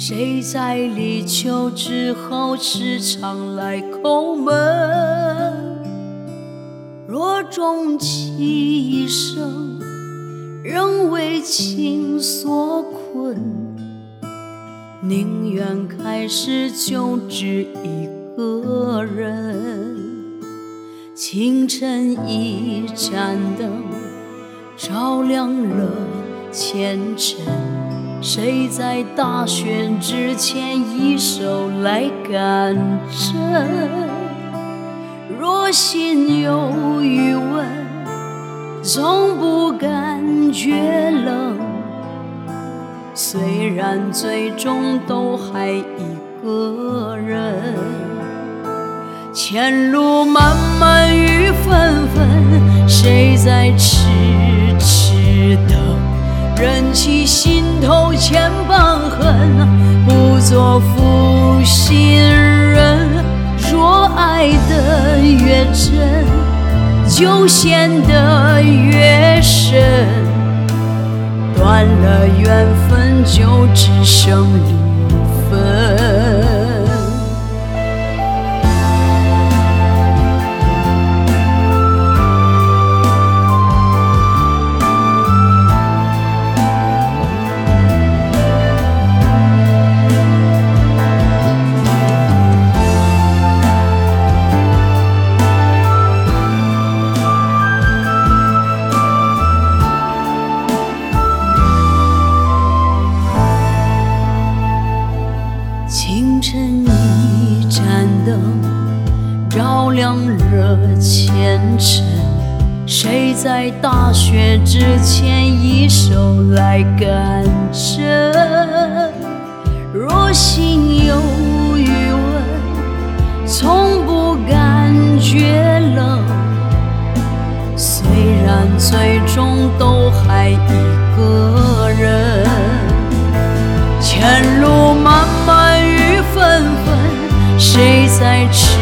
谁在立秋之后时常来叩门？若终其一生，仍为情所困，宁愿开始就只一个人。清晨一盏灯，照亮了前尘。谁在大雪之前一手来赶针？若心有余温，从不感觉冷。虽然最终都还一个人，前路漫漫雨纷纷，谁在痴痴等？忍起心，做负心人。若爱得越真，就陷得越深。断了缘分，就只剩离清晨一盏灯，照亮了前程。谁在大雪之前一手来赶针？若心有余温，从不感觉冷。虽然最终都还一在痴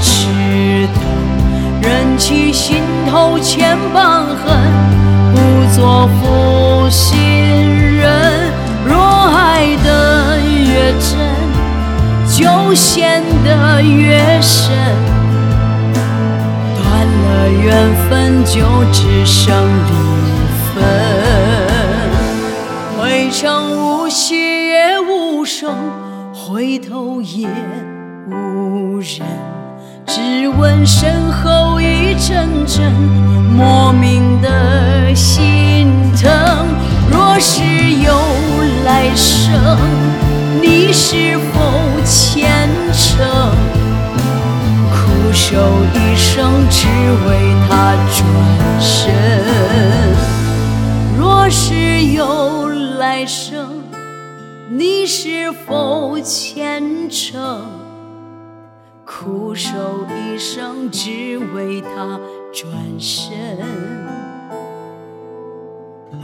痴等？忍起心头千般恨，不做负心人。若爱得越真，就陷得越深。断了缘分，就只剩离分。回程无息也无声，回头也无人。只闻身后一阵阵莫名的心疼。若是有来生，你是否虔诚？苦守一生，只为他转身。若是有来生，你是否虔诚？苦守一生，只为他转身。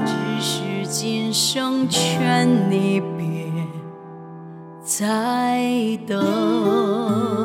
只是今生劝你别再等。